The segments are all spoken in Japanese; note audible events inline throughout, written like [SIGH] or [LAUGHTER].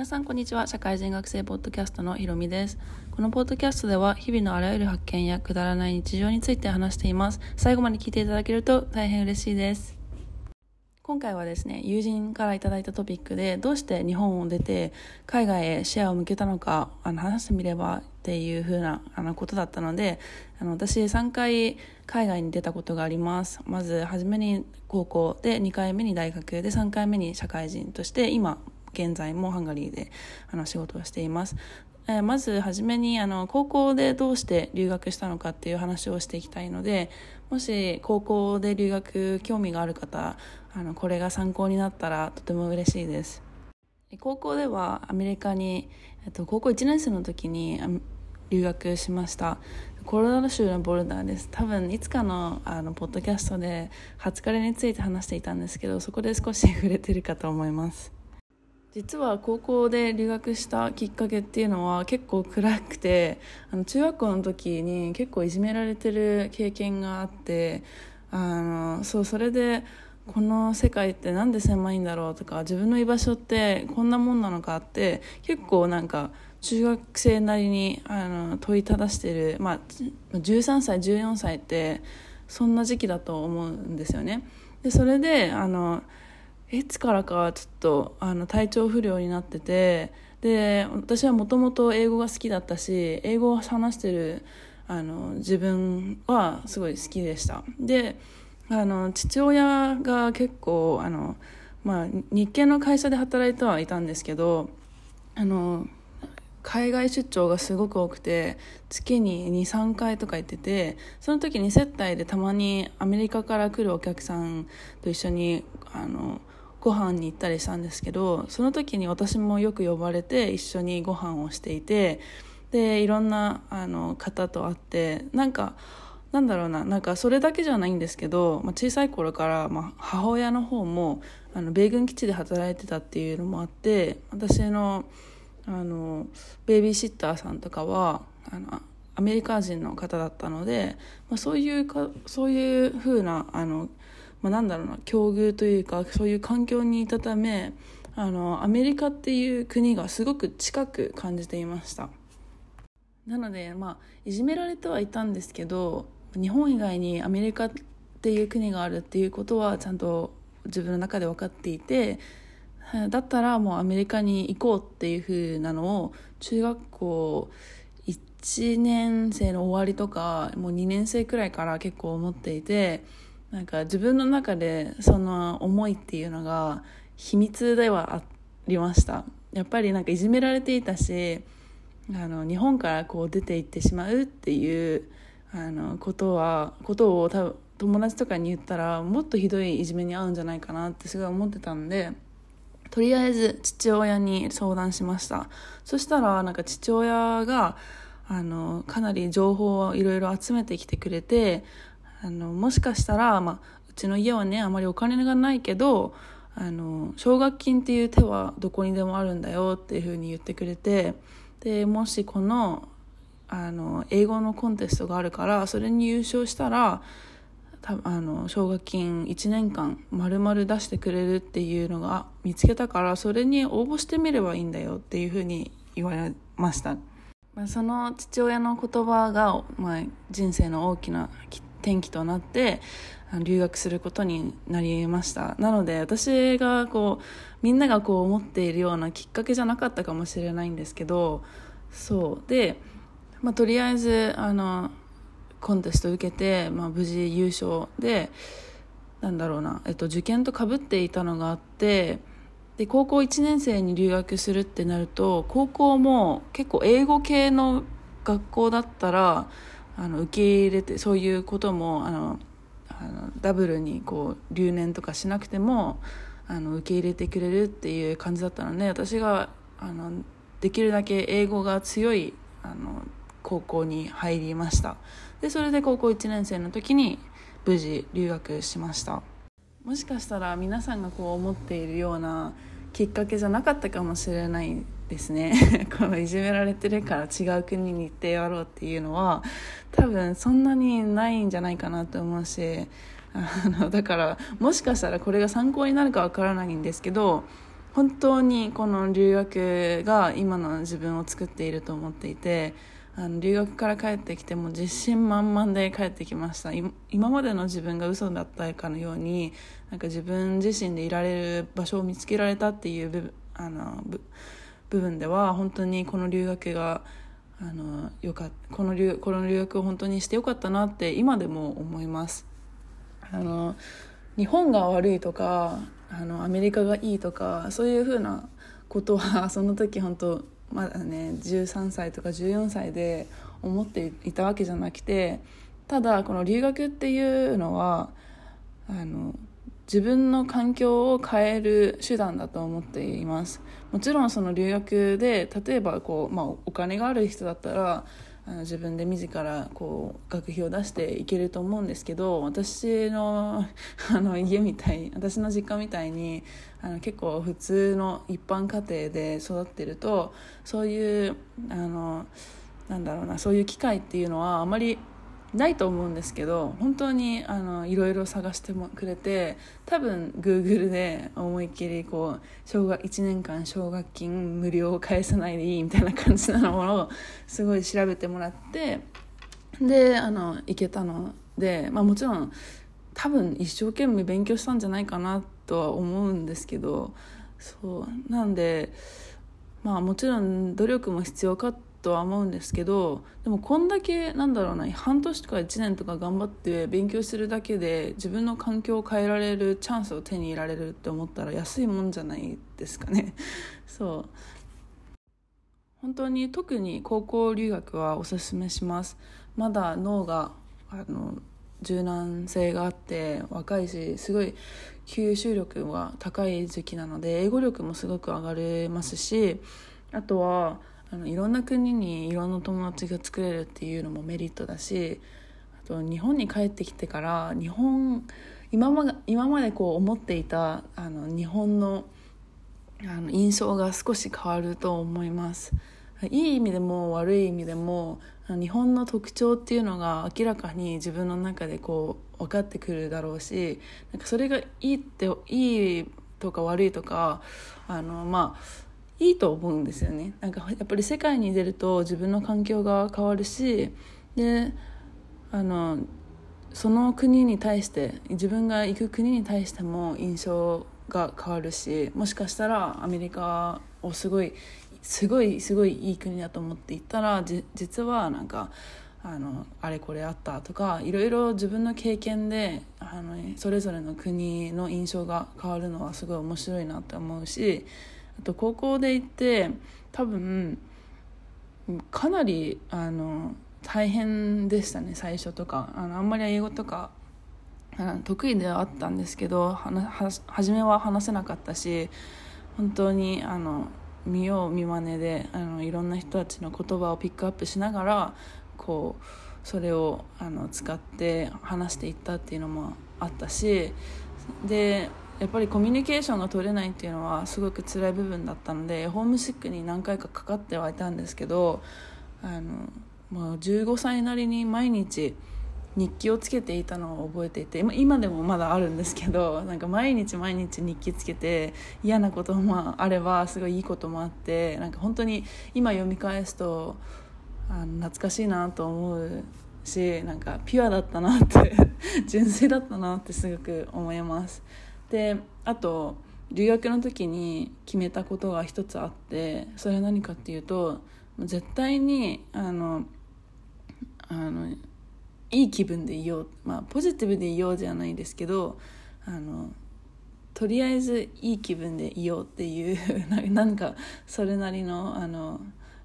皆さんこんにちは。社会人学生ポッドキャストのひろみです。このポッドキャストでは日々のあらゆる発見やくだらない日常について話しています。最後まで聞いていただけると大変嬉しいです。今回はですね友人からいただいたトピックでどうして日本を出て海外へ視野を向けたのかあの話してみればっていう風なあなことだったのであの私3回海外に出たことがあります。まず初めに高校で2回目に大学で3回目に社会人として今現在もハンガリーであの仕事をしています。え、まず初めにあの高校でどうして留学したのかっていう話をしていきたいのでもし高校で留学興味がある方あのこれが参考になったらとても嬉しいです。高校ではアメリカに、えっと、高校1年生の時に留学しました。コロラド州のボルダーです。多分いつかのあのポッドキャストで初カレについて話していたんですけどそこで少し触れてるかと思います。実は高校で留学したきっかけっていうのは結構暗くてあの中学校の時に結構いじめられてる経験があってあのそうそれでこの世界ってなんで狭いんだろうとか自分の居場所ってこんなもんなのかって結構なんか中学生なりにあの問いただしてる、まあ、13歳14歳ってそんな時期だと思うんですよね。でそれであのいつからかちょっとあの体調不良になっててで私はもともと英語が好きだったし英語を話してるあの自分はすごい好きでした。であの父親が結構あの、まあ、日系の会社で働いてはいたんですけどあの海外出張がすごく多くて月に23回とか行っててその時に接待でたまにアメリカから来るお客さんと一緒にあのご飯に行ったりしたんですけどその時に私もよく呼ばれて一緒にご飯をしていてでいろんなあの方と会ってなんかなんだろうななんかそれだけじゃないんですけど、まあ、小さい頃から、まあ、母親の方もあの米軍基地で働いてたっていうのもあって私のあのベイビーシッターさんとかはあのアメリカ人の方だったので、まあ、そういうかそういうふうなあのまあ、なんだろうな境遇というかそういう環境にいたためあのアメリカっていう国がすごく近く感じていました。なのでまあいじめられてはいたんですけど日本以外にアメリカっていう国があるっていうことはちゃんと自分の中で分かっていてだったらもうアメリカに行こうっていう風なのを中学校1年生の終わりとかもう2年生くらいから結構思っていてなんか自分の中でその思いっていうのが秘密ではありました。やっぱりなんかいじめられていたしあの日本からこう出て行ってしまうっていうあのことはことを多分友達とかに言ったらもっとひどいいじめに遭うんじゃないかなってすごい思ってたんでとりあえず父親に相談しました。そしたらなんか父親があのかなり情報をいろいろ集めてきてくれてあのもしかしたら、まあ、うちの家はねあまりお金がないけどあの奨学金っていう手はどこにでもあるんだよっていうふうに言ってくれてでもしこのあの英語のコンテストがあるからそれに優勝したらたあの奨学金1年間丸々出してくれるっていうのが見つけたからそれに応募してみればいいんだよっていうふうに言われました。まあ、その父親の言葉が、まあ、人生の大きな転機となって留学することになりました。なので私がこうみんながこう思っているようなきっかけじゃなかったかもしれないんですけどそう。で、まあ、とりあえずあのコンテスト受けて、まあ、無事優勝でなんだろうな、えっと、受験とかぶっていたのがあってで高校1年生に留学するってなると高校も結構英語系の学校だったらあの受け入れてそういうこともあのあのダブルにこう留年とかしなくてもあの受け入れてくれるっていう感じだったので私があのできるだけ英語が強いあの高校に入りました。でそれで高校1年生の時に無事留学しました。もしかしたら皆さんがこう思っているようなきっかけじゃなかったかもしれないですね。[LAUGHS] このいじめられてるから違う国に行ってやろうっていうのは多分そんなにないんじゃないかなと思うしあのだからもしかしたらこれが参考になるかわからないんですけど本当にこの留学が今の自分を作っていると思っていてあの留学から帰ってきても自信満々で帰ってきました。今までの自分が嘘だったかのようになんか自分自身でいられる場所を見つけられたっていう部分あの部分では本当にこの留学があのよかこの留この留学を本当にしてよかったなって今でも思います。あの日本が悪いとかあのアメリカがいいとかそういうふうなことは [LAUGHS] その時本当まだね13歳とか14歳で思っていたわけじゃなくてただこの留学っていうのはあの自分の環境を変える手段だと思っています。もちろんその留学で例えばこう、まあ、お金がある人だったらあの自分で自らこう学費を出していけると思うんですけど私のあの家みたい私の実家みたいにあの結構普通の一般家庭で育ってるとそういうあのなんだろうなそういう機会っていうのはあまりないと思うんですけど本当にあのいろいろ探してもくれて多分 Google で思いっきりこう小学1年間奨学金無料を返さないでいいみたいな感じなものをすごい調べてもらってであの行けたので、まあ、もちろん多分一生懸命勉強したんじゃないかなとは思うんですけどそうなんでまあもちろん努力も必要かってとは思うんですけどでもこんだけなんだろうな半年とか1年とか頑張って勉強するだけで自分の環境を変えられるチャンスを手に入れられるって思ったら安いもんじゃないですかね。[LAUGHS] そう。本当に特に高校留学はおすすめします。まだ脳があの柔軟性があって若いしすごい吸収力が高い時期なので英語力もすごく上がれますしあとはあのいろんな国にいろんな友達が作れるっていうのもメリットだしあと日本に帰ってきてから日本今ま今までこう思っていたあの日本のあの印象が少し変わると思います。いい意味でも悪い意味でも日本の特徴っていうのが明らかに自分の中でこう分かってくるだろうしなんかそれがいいっていいとか悪いとかあのまあいいと思うんですよね。なんかやっぱり世界に出ると自分の環境が変わるしであのその国に対して自分が行く国に対しても印象が変わるしもしかしたらアメリカをすごいすごいすごいいい国だと思って行ったら実はなんかあのあれこれあったとかいろいろ自分の経験であのそれぞれの国の印象が変わるのはすごい面白いなって思うしあと高校で行って多分かなりあの大変でしたね最初とか。あのあんまり英語とか得意ではあったんですけど初めは話せなかったし本当にあの見よう見まねであのいろんな人たちの言葉をピックアップしながらこうそれをあの使って話していったっていうのもあったしでやっぱりコミュニケーションが取れないっていうのはすごく辛い部分だったのでホームシックに何回かかかってはいたんですけどあのもう15歳なりに毎日日記をつけていたのを覚えていて今でもまだあるんですけど [LAUGHS] なんか毎日毎日日記つけて嫌なこともあればすごいいいこともあってなんか本当に今読み返すとあの懐かしいなと思うしなんかピュアだったなって [LAUGHS] 純粋だったなってすごく思います。であと留学の時に決めたことが一つあってそれは何かっていうと絶対にあのあのいい気分でいよう、まあ、ポジティブでいようじゃないですけどあのとりあえずいい気分でいようっていう [LAUGHS] なんかそれなりのあの、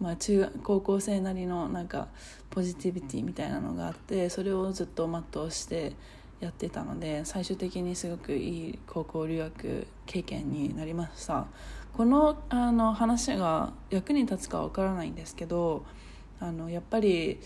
まあ、中高校生なりのなんかポジティビティみたいなのがあってそれをずっと全うしてやってたので最終的にすごくいい高校留学経験になりました。このあの話が役に立つかわからないんですけどあのやっぱり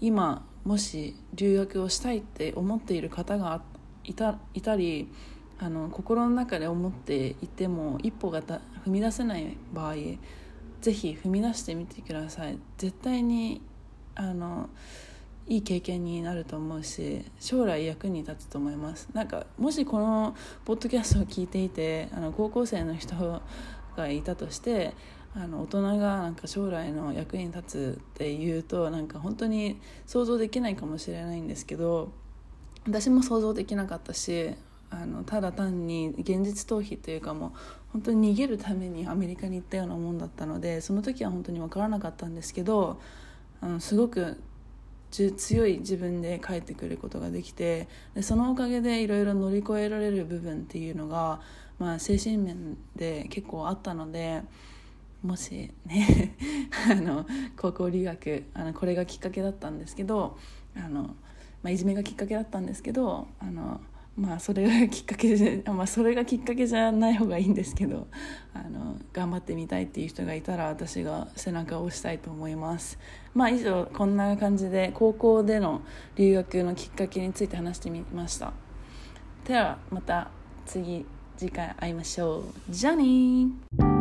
今もし留学をしたいって思っている方がいたいたりあの心の中で思っていても一歩が踏み出せない場合ぜひ踏み出してみてください。絶対にあのいい経験になると思うし将来役に立つと思います。なんかもしこのポッドキャストを聞いていてあの高校生の人がいたとしてあの大人がなんか将来の役に立つっていうとなんか本当に想像できないかもしれないんですけど私も想像できなかったしあのただ単に現実逃避というかもう本当に逃げるためにアメリカに行ったようなもんだったのでその時は本当に分からなかったんですけどあのすごく強い自分で帰ってくることができてでそのおかげでいろいろ乗り越えられる部分っていうのが、まあ、精神面で結構あったのでもしね [LAUGHS] あの高校留学あのこれがきっかけだったんですけどあの、まあ、いじめがきっかけだったんですけどあのまあそれがきっかけで、まあ、それがきっかけじゃない方がいいんですけどあの頑張ってみたいっていう人がいたら私が背中を押したいと思います。まあ以上こんな感じで高校での留学のきっかけについて話してみました。ではまた次次回会いましょう。じゃあね